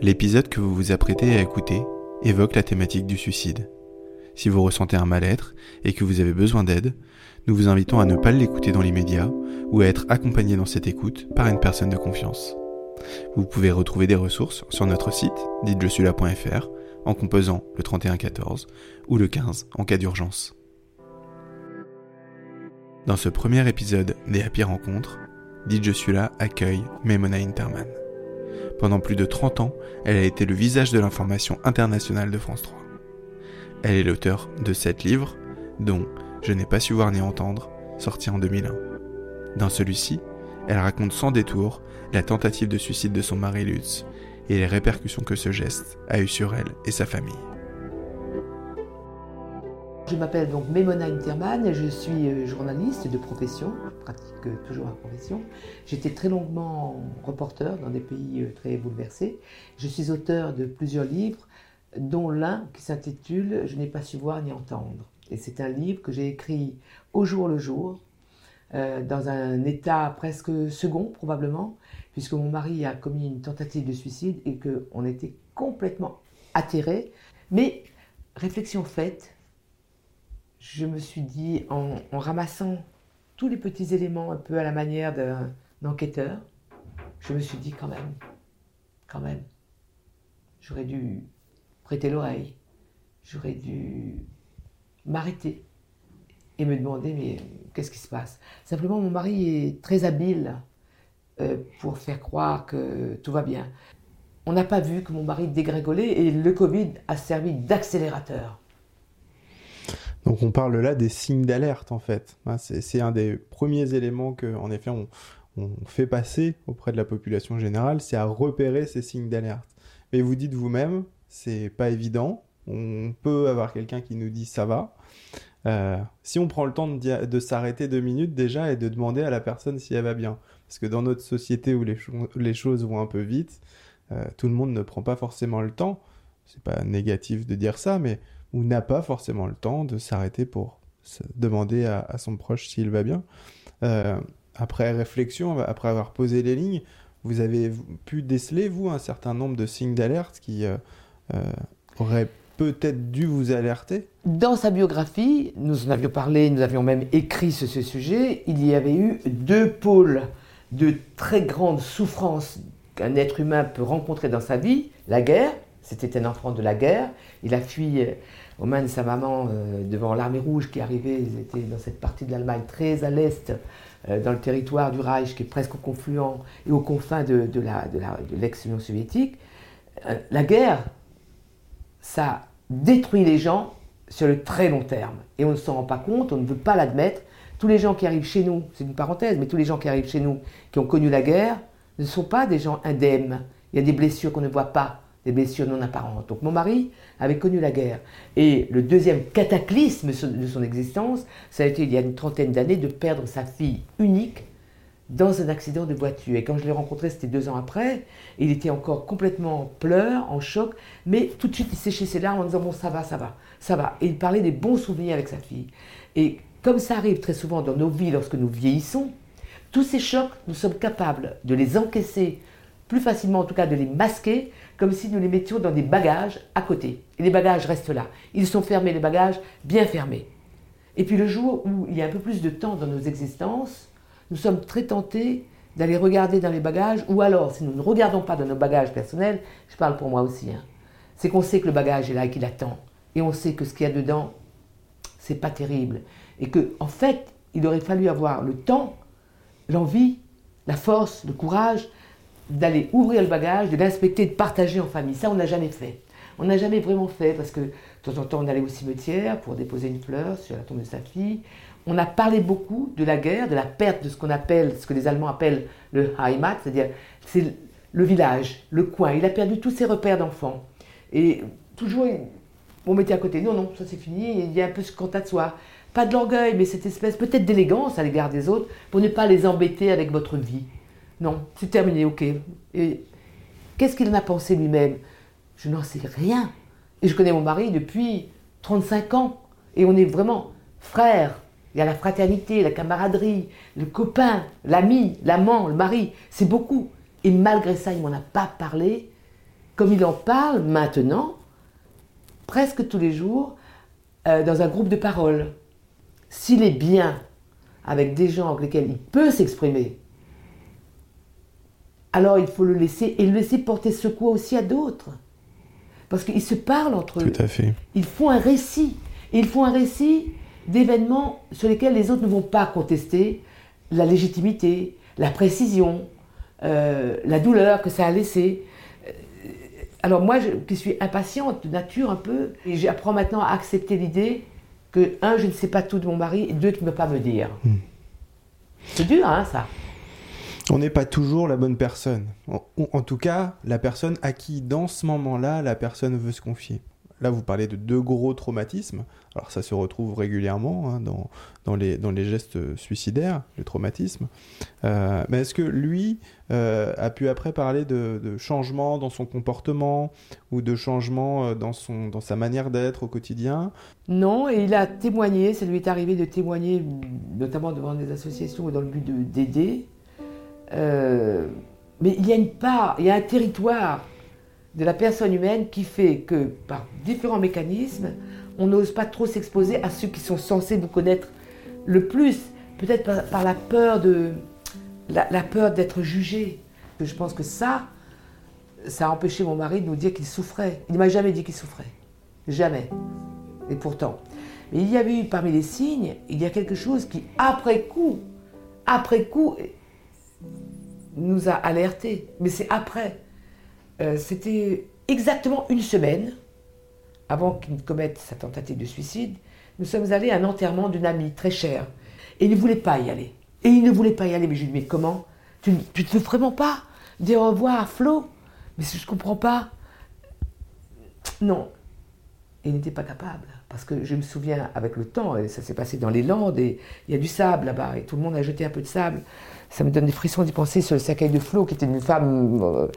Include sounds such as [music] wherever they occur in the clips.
L'épisode que vous vous apprêtez à écouter évoque la thématique du suicide. Si vous ressentez un mal-être et que vous avez besoin d'aide, nous vous invitons à ne pas l'écouter dans l'immédiat ou à être accompagné dans cette écoute par une personne de confiance. Vous pouvez retrouver des ressources sur notre site dites-je-suis-là.fr en composant le 3114 ou le 15 en cas d'urgence. Dans ce premier épisode des Happy Rencontres, Dites Je accueille Memona Interman. Pendant plus de 30 ans, elle a été le visage de l'information internationale de France 3. Elle est l'auteur de 7 livres, dont Je n'ai pas su voir ni entendre, sorti en 2001. Dans celui-ci, elle raconte sans détour la tentative de suicide de son mari Lutz et les répercussions que ce geste a eu sur elle et sa famille. Je m'appelle donc Memona Interman je suis euh, journaliste de profession, pratique euh, toujours ma profession. J'étais très longuement reporter dans des pays euh, très bouleversés. Je suis auteur de plusieurs livres, dont l'un qui s'intitule Je n'ai pas su voir ni entendre. Et c'est un livre que j'ai écrit au jour le jour, dans un état presque second probablement, puisque mon mari a commis une tentative de suicide et qu'on était complètement atterrés. Mais réflexion faite, je me suis dit, en, ramassant tous les petits éléments un peu à la manière d'un enquêteur, je me suis dit quand même, quand même, j'aurais dû prêter l'oreille, j'aurais dû m'arrêter et me demander mais qu'est-ce qui se passe? Simplement mon mari est très habile euh, pour faire croire que tout va bien. On n'a pas vu que mon mari dégringolait et le Covid a servi d'accélérateur. Donc on parle là des signes d'alerte en fait. Hein, c'est un des premiers éléments que, en effet, on, fait passer auprès de la population générale, c'est à repérer ces signes d'alerte. Mais vous dites vous-même, c'est pas évident. On peut avoir quelqu'un qui nous dit ça va. Euh, si on prend le temps de, s'arrêter deux minutes déjà et de demander à la personne si elle va bien, parce que dans notre société où les, choses vont un peu vite, euh, tout le monde ne prend pas forcément le temps. C'est pas négatif de dire ça, mais ou n'a pas forcément le temps de s'arrêter pour demander à, son proche s'il va bien. Euh, après réflexion, après avoir posé les lignes, vous avez pu déceler, vous, un certain nombre de signes d'alerte qui euh, euh, auraient peut-être dû vous alerter? Dans sa biographie, nous en avions parlé, nous avions même écrit sur ce sujet, il y avait eu deux pôles de très grande souffrance qu'un être humain peut rencontrer dans sa vie, la guerre, c'était un enfant de la guerre, il a fui aux mains de sa maman euh, devant l'armée rouge qui arrivait. Ils étaient dans cette partie de l'Allemagne très à l'est, euh, dans le territoire du Reich qui est presque au confluent et aux confins de, l'ex-Union soviétique. Euh, la guerre, ça détruit les gens sur le très long terme. Et on ne s'en rend pas compte, on ne veut pas l'admettre. Tous les gens qui arrivent chez nous, c'est une parenthèse, mais tous les gens qui arrivent chez nous, qui ont connu la guerre, ne sont pas des gens indemnes. Il y a des blessures qu'on ne voit pas des blessures non apparentes. Donc mon mari avait connu la guerre. Et le deuxième cataclysme de son existence, ça a été il y a une trentaine d'années de perdre sa fille unique dans un accident de voiture. Et quand je l'ai rencontré, c'était deux ans après, il était encore complètement en pleurs, en choc, mais tout de suite il séchait ses larmes en disant bon ça va, ça va, ça va. Et il parlait des bons souvenirs avec sa fille. Et comme ça arrive très souvent dans nos vies lorsque nous vieillissons, tous ces chocs, nous sommes capables de les encaisser plus facilement, en tout cas de les masquer, comme si nous les mettions dans des bagages à côté. Et les bagages restent là. Ils sont fermés, les bagages, bien fermés. Et puis le jour où il y a un peu plus de temps dans nos existences, nous sommes très tentés d'aller regarder dans les bagages, ou alors, si nous ne regardons pas dans nos bagages personnels, je parle pour moi aussi, hein, c'est qu'on sait que le bagage est là et qu'il attend. Et on sait que ce qu'il y a dedans, c'est pas terrible. Et que, en fait, il aurait fallu avoir le temps, l'envie, la force, le courage d'aller ouvrir le bagage, de l'inspecter, de partager en famille. Ça, on n'a jamais fait. On n'a jamais vraiment fait parce que de temps en temps, on allait au cimetière pour déposer une fleur sur la tombe de sa fille. On a parlé beaucoup de la guerre, de la perte de ce qu'on appelle, ce que les Allemands appellent le Heimat, c'est-à-dire c'est le village, le coin. Il a perdu tous ses repères d'enfant. Et toujours, on mettait à côté, non, non, ça c'est fini, il y a un peu ce quant à soi. Pas de l'orgueil, mais cette espèce peut-être d'élégance à l'égard des autres pour ne pas les embêter avec votre vie. Non, c'est terminé, ok. Et qu'est-ce qu'il en a pensé lui-même? Je n'en sais rien. Et je connais mon mari depuis 35 ans. Et on est vraiment frères. Il y a la fraternité, la camaraderie, le copain, l'ami, l'amant, le mari. C'est beaucoup. Et malgré ça, il m'en a pas parlé. comme il en parle maintenant, presque tous les jours, euh, dans un groupe de parole. S'il est bien avec des gens avec lesquels il peut s'exprimer, alors il faut le laisser et le laisser porter secours aussi à d'autres. Parce qu'ils se parlent entre eux. Tout à fait. Ils font un récit. ils font un récit d'événements sur lesquels les autres ne vont pas contester la légitimité, la précision, euh, la douleur que ça a laissé. Euh, alors moi, je, qui suis impatiente de nature un peu, et j'apprends maintenant à accepter l'idée que, un, je ne sais pas tout de mon mari, et deux, qu'il ne peut pas me dire. Hmm. C'est dur, hein, ça on n'est pas toujours la bonne personne. En, tout cas, la personne à qui, dans ce moment-là, la personne veut se confier. Là, vous parlez de deux gros traumatismes. Alors, ça se retrouve régulièrement hein, dans, les, gestes suicidaires, le traumatisme. Euh, mais est-ce que lui euh, a pu après parler de, de changement dans son comportement ou de changement euh, dans sa manière d'être au quotidien? Non, et il a témoigné, ça lui est arrivé de témoigner, notamment devant des associations ou dans le but d'aider euh, mais il y a une part, il y a un territoire de la personne humaine qui fait que par différents mécanismes, on n'ose pas trop s'exposer à ceux qui sont censés vous connaître le plus, peut-être par, la peur de la, peur d'être jugé. Je pense que ça, ça a empêché mon mari de nous dire qu'il souffrait. Il ne m'a jamais dit qu'il souffrait, jamais. Et pourtant, mais il y avait eu parmi les signes, il y a quelque chose qui après coup, après coup, nous a alertés. Mais c'est après. Euh, c'était exactement une semaine avant qu'il commette sa tentative de suicide. Nous sommes allés à un enterrement d'une amie très chère. Et il ne voulait pas y aller. Et il ne voulait pas y aller. Mais je lui ai dit, mais comment? Tu, ne veux vraiment pas dire au revoir à Flo? Mais je ne comprends pas. Non. il n'était pas capable. Parce que je me souviens, avec le temps, ça s'est passé dans les Landes, et il y a du sable là-bas, et tout le monde a jeté un peu de sable ça me donne des frissons d'y penser sur le cercueil de Flo, qui était une femme euh,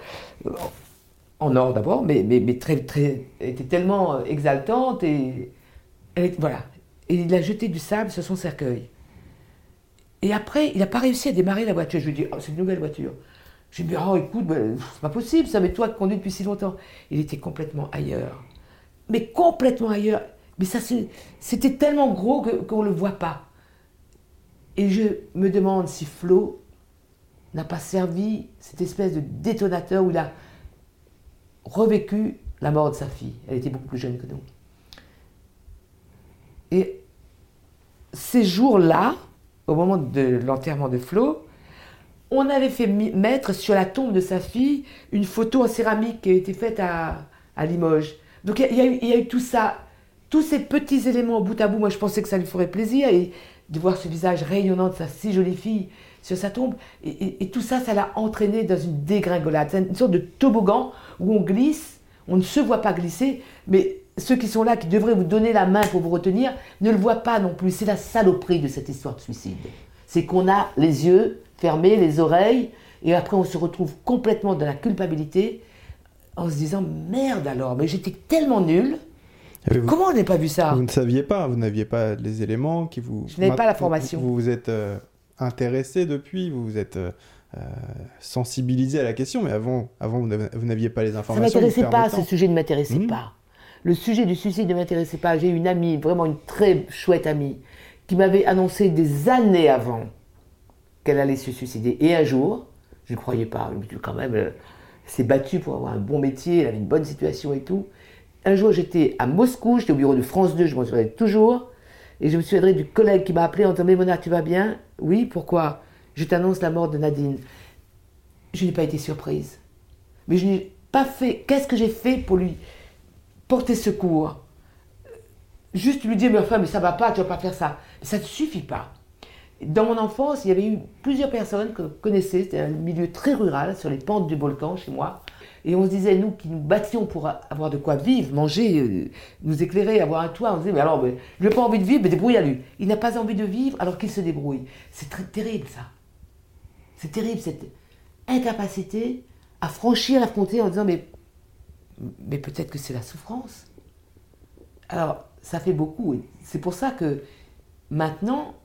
en or d'abord, mais, mais, très, très, était tellement euh, exaltante et voilà. Et il a jeté du sable sur son cercueil. Et après, il n'a pas réussi à démarrer la voiture. Je lui ai dit, oh, c'est une nouvelle voiture. Je lui ai dit, oh, écoute, ben, c'est pas possible, ça, mais toi qui conduis depuis si longtemps. Il était complètement ailleurs. Mais complètement ailleurs. Mais ça, c'était tellement gros qu'on ne le voit pas. Et je me demande si Flo n'a pas servi cette espèce de détonateur où il a revécu la mort de sa fille. Elle était beaucoup plus jeune que nous. Et ces jours-là, au moment de l'enterrement de Flo, on avait fait mettre sur la tombe de sa fille une photo en céramique qui a été faite à, Limoges. Donc il y, a eu tout ça, tous ces petits éléments bout à bout. Moi, je pensais que ça lui ferait plaisir et de voir ce visage rayonnant de sa si jolie fille sur sa tombe. Et, tout ça, ça l'a entraîné dans une dégringolade. C'est une sorte de toboggan où on glisse, on ne se voit pas glisser, mais ceux qui sont là, qui devraient vous donner la main pour vous retenir, ne le voient pas non plus. C'est la saloperie de cette histoire de suicide. C'est qu'on a les yeux fermés, les oreilles, et après on se retrouve complètement dans la culpabilité en se disant merde alors, mais j'étais tellement nul. Comment on n'a pas vu ça? Vous ne saviez pas, vous n'aviez pas les éléments qui vous. Je n'avais pas la formation. Vous vous êtes euh, intéressé depuis, vous vous êtes euh, euh, sensibilisé à la question, mais avant, avant vous n'aviez pas les informations. Ça ne m'intéressait pas, ce sujet ne m'intéressait hmm. pas. Le sujet du suicide ne m'intéressait pas. J'ai une amie, vraiment une très chouette amie, qui m'avait annoncé des années avant qu'elle allait se suicider. Et un jour, je ne croyais pas, quand même, elle s'est battue pour avoir un bon métier, elle avait une bonne situation et tout. Un jour, j'étais à Moscou, j'étais au bureau de France 2, je m'en souviens toujours, et je me souviendrai du collègue qui m'a appelé en disant Mais Mona, tu vas bien? Oui, pourquoi? Je t'annonce la mort de Nadine. Je n'ai pas été surprise. Mais je n'ai pas fait. Qu'est-ce que j'ai fait pour lui porter secours? Juste lui dire Mais enfin, mais ça va pas, tu vas pas faire ça. Ça ne suffit pas. Dans mon enfance, il y avait eu plusieurs personnes que je connaissais, c'était un milieu très rural, sur les pentes du volcan chez moi. Et on se disait, nous qui nous battions pour avoir de quoi vivre, manger, euh, nous éclairer, avoir un toit, on se disait, mais alors, mais, je n'ai pas envie de vivre, mais débrouille à lui. Il n'a pas envie de vivre alors qu'il se débrouille. C'est très terrible ça. C'est terrible cette incapacité à franchir la frontière en disant, mais, mais peut-être que c'est la souffrance. Alors, ça fait beaucoup. C'est pour ça que maintenant,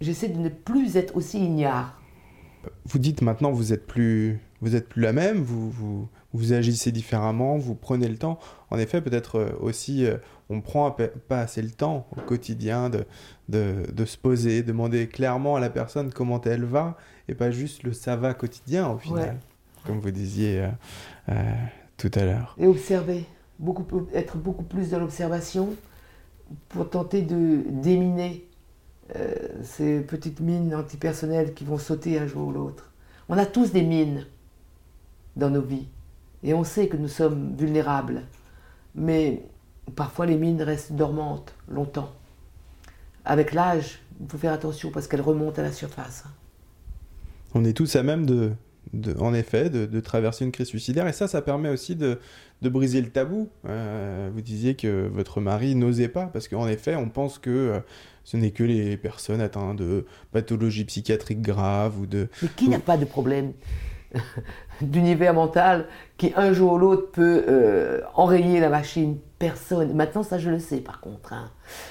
j'essaie de ne plus être aussi ignare. Vous dites maintenant, vous êtes plus vous êtes plus la même, vous, vous, vous agissez différemment, vous prenez le temps. En effet, peut-être euh, aussi, euh, on prend pas assez le temps au quotidien de, de, de, se poser, demander clairement à la personne comment elle va, et pas juste le ça va quotidien au final, comme vous disiez euh, tout à l'heure. Et observer, beaucoup, être beaucoup plus dans l'observation pour tenter de déminer ces petites mines antipersonnelles qui vont sauter un jour ou l'autre. On a tous des mines dans nos vies. Et on sait que nous sommes vulnérables. Mais parfois les mines restent dormantes longtemps. Avec l'âge, il faut faire attention parce qu'elles remontent à la surface. On est tous à même de, en effet, de, traverser une crise suicidaire. Et ça, ça permet aussi de, briser le tabou. Euh, vous disiez que votre mari n'osait pas, parce qu'en effet, on pense que euh, ce n'est que les personnes atteintes de pathologies psychiatriques graves ou de... Mais qui n'a pas de problème? [laughs] d'univers mental qui un jour ou l'autre peut euh, enrayer la machine. Personne. Maintenant, ça je le sais par contre. Hein.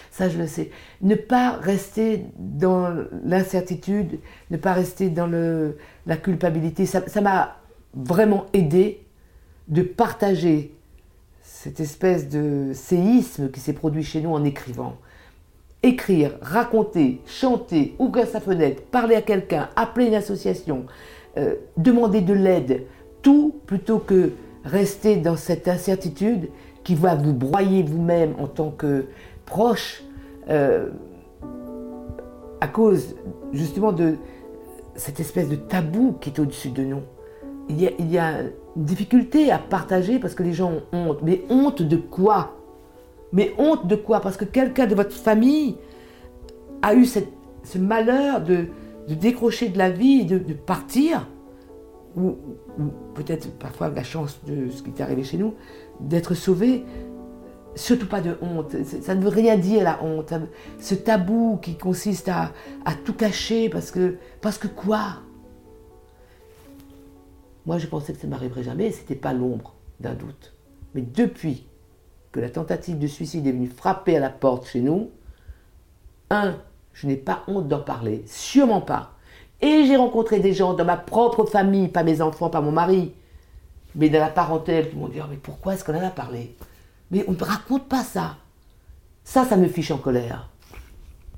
Ça je le sais. Ne pas rester dans l'incertitude, ne pas rester dans le, la culpabilité. Ça m'a vraiment aidé de partager cette espèce de séisme qui s'est produit chez nous en écrivant. Écrire, raconter, chanter, ouvrir sa fenêtre, parler à quelqu'un, appeler une association, euh, demander de l'aide, tout plutôt que rester dans cette incertitude qui va vous broyer vous-même en tant que proche euh, à cause justement de cette espèce de tabou qui est au-dessus de nous. Il y, a, une difficulté à partager parce que les gens ont honte. Mais honte de quoi? Mais honte de quoi? Parce que quelqu'un de votre famille a eu ce malheur de, de décrocher de la vie et de, partir, ou, peut-être parfois la chance de ce qui est arrivé chez nous, d'être sauvé, surtout pas de honte. Ça ne veut rien dire la honte. Ce tabou qui consiste à, tout cacher parce que, parce que quoi? Moi je pensais que ça ne m'arriverait jamais, c'était pas l'ombre d'un doute. Mais depuis que la tentative de suicide est venue frapper à la porte chez nous, un, je n'ai pas honte d'en parler, sûrement pas. Et j'ai rencontré des gens dans ma propre famille, pas mes enfants, pas mon mari, mais dans la parentèle qui m'ont dit oh, Mais pourquoi est-ce qu'on en a parlé? Mais on ne raconte pas ça. Ça, ça me fiche en colère.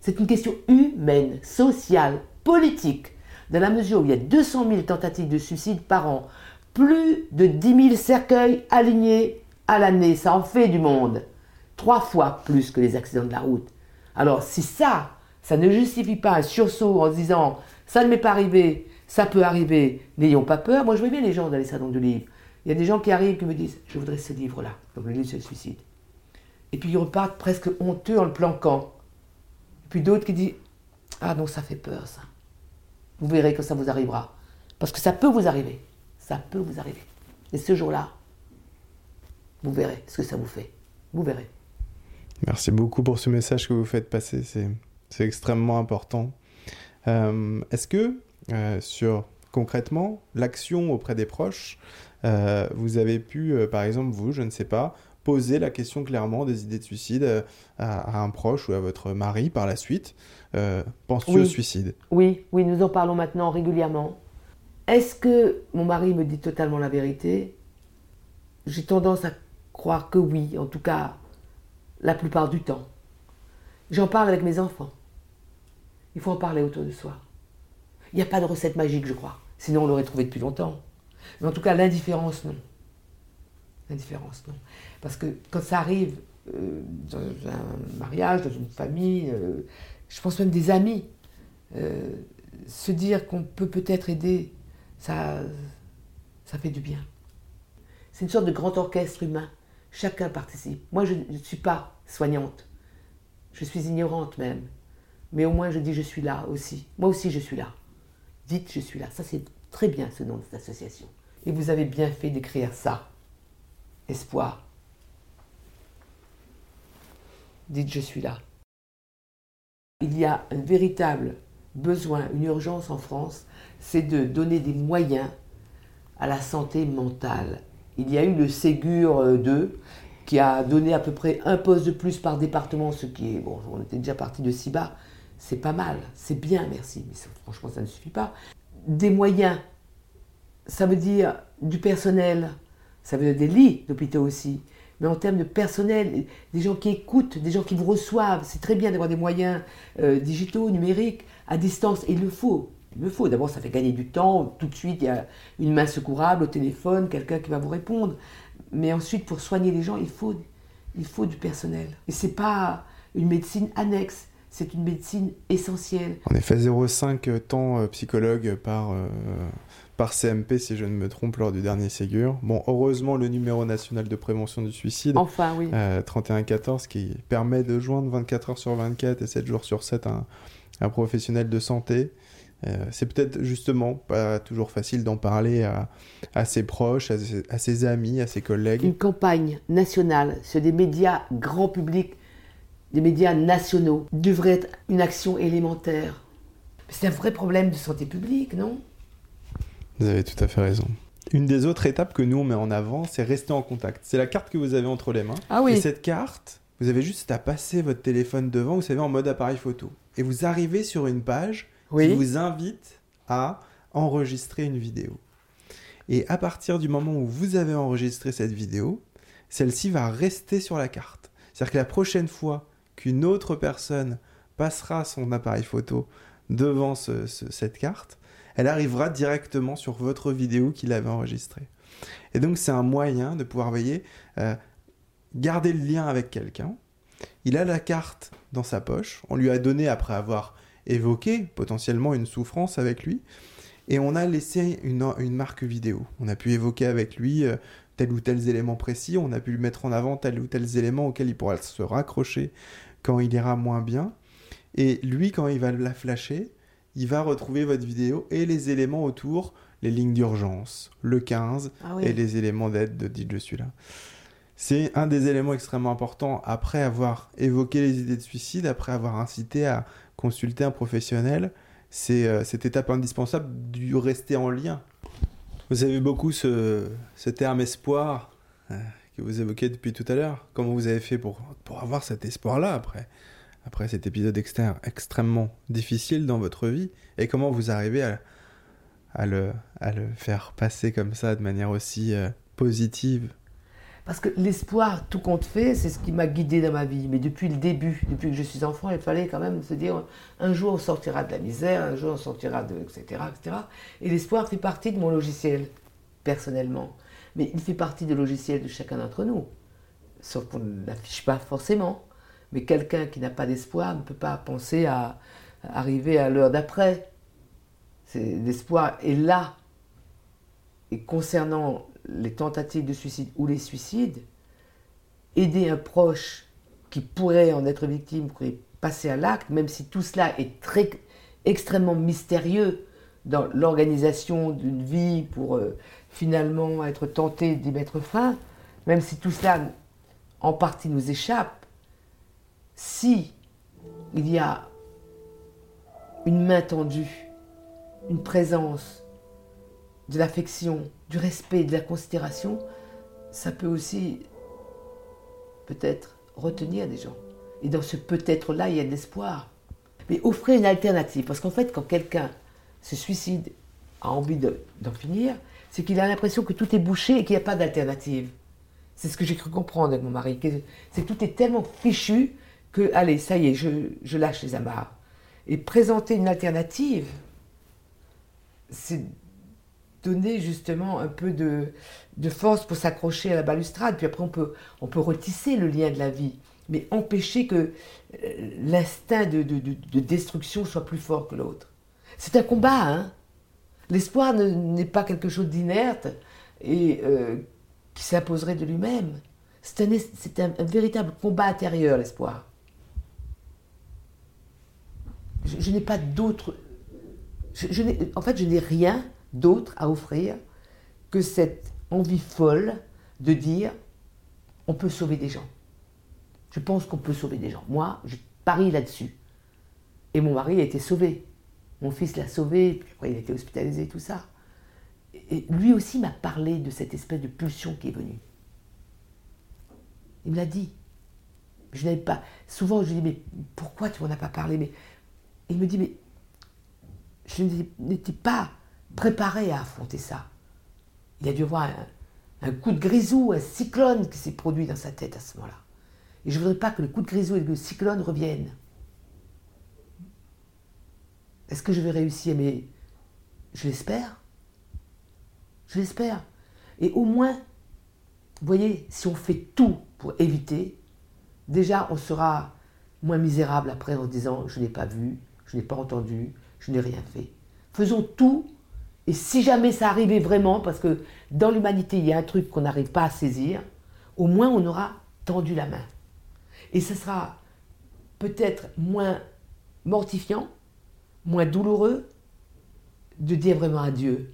C'est une question humaine, sociale, politique. Dans la mesure où il y a 200 000 tentatives de suicide par an, plus de 10 000 cercueils alignés à l'année, ça en fait du monde. Trois fois plus que les accidents de la route. Alors, si ça, ça ne justifie pas un sursaut en se disant ça ne m'est pas arrivé, ça peut arriver, n'ayons pas peur. Moi, je vois bien les gens dans les salons de livres. Il y a des gens qui arrivent qui me disent je voudrais ce livre-là. Donc le livre sur le suicide. Et puis ils repartent presque honteux en le planquant. Et puis d'autres qui disent ah non, ça fait peur ça. Vous verrez que ça vous arrivera. Parce que ça peut vous arriver. Ça peut vous arriver. Et ce jour-là, vous verrez ce que ça vous fait. Vous verrez. Merci beaucoup pour ce message que vous faites passer. C'est c'est extrêmement important. Euh, est-ce que, euh, sur concrètement, l'action auprès des proches, euh, vous avez pu, par exemple, vous, je ne sais pas, poser la question clairement des idées de suicide à, un proche ou à votre mari par la suite Penses-tu au suicide? Oui, oui, nous en parlons maintenant régulièrement. Est-ce que mon mari me dit totalement la vérité? J'ai tendance à croire que oui, en tout cas la plupart du temps. J'en parle avec mes enfants. Il faut en parler autour de soi. Il n'y a pas de recette magique, je crois. Sinon, on l'aurait trouvé depuis longtemps. Mais en tout cas, l'indifférence, non. L'indifférence, non. Parce que quand ça arrive euh, dans un mariage, dans une famille, euh, je pense même des amis, euh, se dire qu'on peut peut-être aider, ça, ça fait du bien. C'est une sorte de grand orchestre humain. Chacun participe. Moi, je ne suis pas soignante. Je suis ignorante même. Mais au moins, je dis je suis là aussi. Moi aussi, je suis là. Dites je suis là. Ça, c'est très bien ce nom de cette association. Et vous avez bien fait d'écrire ça. Espoir. Dites je suis là. Il y a un véritable besoin, une urgence en France, c'est de donner des moyens à la santé mentale. Il y a eu le Ségur 2 qui a donné à peu près un poste de plus par département, ce qui est, bon, on était déjà parti de si bas, c'est pas mal, c'est bien, merci, mais franchement, ça ne suffit pas. Des moyens ça veut dire du personnel, ça veut dire des lits d'hôpitaux aussi, mais en termes de personnel, des gens qui écoutent, des gens qui vous reçoivent. C'est très bien d'avoir des moyens euh, digitaux, numériques, à distance, et il le faut. Il le faut. D'abord, ça fait gagner du temps. Tout de suite, il y a une main secourable au téléphone, quelqu'un qui va vous répondre. Mais ensuite, pour soigner les gens, il faut, il faut du personnel. Et c'est pas une médecine annexe c'est une médecine essentielle. En effet, 0,5 temps euh, psychologue par, euh, par CMP, si je ne me trompe, lors du dernier Ségur. Bon, heureusement, le numéro national de prévention du suicide, enfin, oui. 3114, euh, qui permet de joindre 24 heures sur 24 et 7 jours sur 7 un, un professionnel de santé. c'est peut-être justement pas toujours facile d'en parler à, à, ses proches, à ses, à ses amis, à ses collègues. Une campagne nationale sur des médias grand public des médias nationaux devrait être une action élémentaire. C'est un vrai problème de santé publique, non? Vous avez tout à fait raison. Une des autres étapes que nous on met en avant, c'est rester en contact. C'est la carte que vous avez entre les mains. Ah oui. Et cette carte, vous avez juste à passer votre téléphone devant, vous savez, en mode appareil photo. Et vous arrivez sur une page qui vous invite à enregistrer une vidéo. Et à partir du moment où vous avez enregistré cette vidéo, celle-ci va rester sur la carte. C'est-à-dire que la prochaine fois qu'une autre personne passera son appareil photo devant cette carte, elle arrivera directement sur votre vidéo qu'il avait enregistrée. Et donc c'est un moyen de pouvoir, voyez, euh, garder le lien avec quelqu'un. Il a la carte dans sa poche, on lui a donné après avoir évoqué potentiellement une souffrance avec lui, et on a laissé une, marque vidéo. On a pu évoquer avec lui euh, tel ou tel élément précis, on a pu lui mettre en avant tel ou tel élément auquel il pourra se raccrocher quand il ira moins bien. Et lui, quand il va la flasher, il va retrouver votre vidéo et les éléments autour, les lignes d'urgence, le 15 ah et les éléments d'aide de dites je suis là. C'est un des éléments extrêmement importants après avoir évoqué les idées de suicide, après avoir incité à consulter un professionnel. C'est euh, cette étape indispensable du rester en lien. Vous avez beaucoup ce, terme espoir. Euh, que vous évoquez depuis tout à l'heure. Comment vous avez fait pour, pour avoir cet espoir-là après, après cet épisode externe extrêmement difficile dans votre vie? Et comment vous arrivez à, à, le, à le faire passer comme ça de manière aussi euh, positive? Parce que l'espoir, tout compte fait, c'est ce qui m'a guidé dans ma vie. Mais depuis le début, depuis que je suis enfant, il fallait quand même se dire un jour on sortira de la misère, un jour on sortira de. etc. etc. Et l'espoir fait partie de mon logiciel, personnellement mais il fait partie du logiciel de chacun d'entre nous. Sauf qu'on ne l'affiche pas forcément. Mais quelqu'un qui n'a pas d'espoir ne peut pas penser à arriver à l'heure d'après. L'espoir est là. Et concernant les tentatives de suicide ou les suicides, aider un proche qui pourrait en être victime, pourrait passer à l'acte, même si tout cela est très, extrêmement mystérieux dans l'organisation d'une vie pour euh, finalement être tenté d'y mettre fin, même si tout cela en partie nous échappe, si il y a une main tendue, une présence, de l'affection, du respect, de la considération, ça peut aussi peut-être retenir des gens. Et dans ce peut-être-là, il y a de l'espoir. Mais offrir une alternative, parce qu'en fait, quand quelqu'un se suicide, a envie d'en finir, c'est qu'il a l'impression que tout est bouché et qu'il n'y a pas d'alternative. C'est ce que j'ai cru comprendre avec mon mari. C'est tout est tellement fichu que, allez, ça y est, je, lâche les amarres. Et présenter une alternative, c'est donner justement un peu de, force pour s'accrocher à la balustrade. Puis après, on peut, on peut retisser le lien de la vie, mais empêcher que euh, l'instinct de, de destruction soit plus fort que l'autre. C'est un combat, hein L'espoir n'est pas quelque chose d'inerte et euh, qui s'imposerait de lui-même. C'est un, véritable combat intérieur, l'espoir. Je, n'ai pas d'autre. en fait, je n'ai rien d'autre à offrir que cette envie folle de dire on peut sauver des gens. Je pense qu'on peut sauver des gens. Moi, je parie là-dessus. Et mon mari a été sauvé. Mon fils l'a sauvé, puis après il a été hospitalisé, tout ça. Et lui aussi m'a parlé de cette espèce de pulsion qui est venue. Il me l'a dit. Je n'avais pas. Souvent, je lui dis, mais pourquoi tu m'en as pas parlé? Mais... Il me dit, mais je n'étais pas préparé à affronter ça. Il a dû avoir un, coup de grisou, un cyclone qui s'est produit dans sa tête à ce moment-là. Et je ne voudrais pas que le coup de grisou et le cyclone reviennent. Est-ce que je vais réussir? Mais je l'espère. Je l'espère. Et au moins, vous voyez, si on fait tout pour éviter, déjà on sera moins misérable après en disant je n'ai pas vu, je n'ai pas entendu, je n'ai rien fait. Faisons tout, et si jamais ça arrivait vraiment, parce que dans l'humanité il y a un truc qu'on n'arrive pas à saisir, au moins on aura tendu la main. Et ce sera peut-être moins mortifiant, moins douloureux de dire vraiment adieu.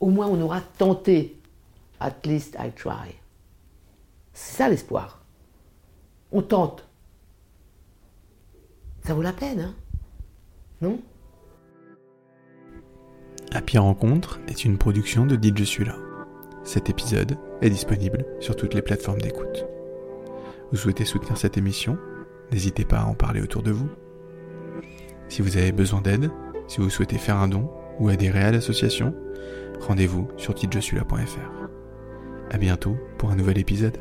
Au moins on aura tenté. At least I try. C'est ça l'espoir. On tente. Ça vaut la peine, hein? Non? Happy Rencontre est une production de DJ Je. Cet épisode est disponible sur toutes les plateformes d'écoute. Vous souhaitez soutenir cette émission? N'hésitez pas à en parler autour de vous. Si vous avez besoin d'aide, si vous souhaitez faire un don ou adhérer à l'association, rendez-vous sur titre-je-suis-là.fr. À bientôt pour un nouvel épisode.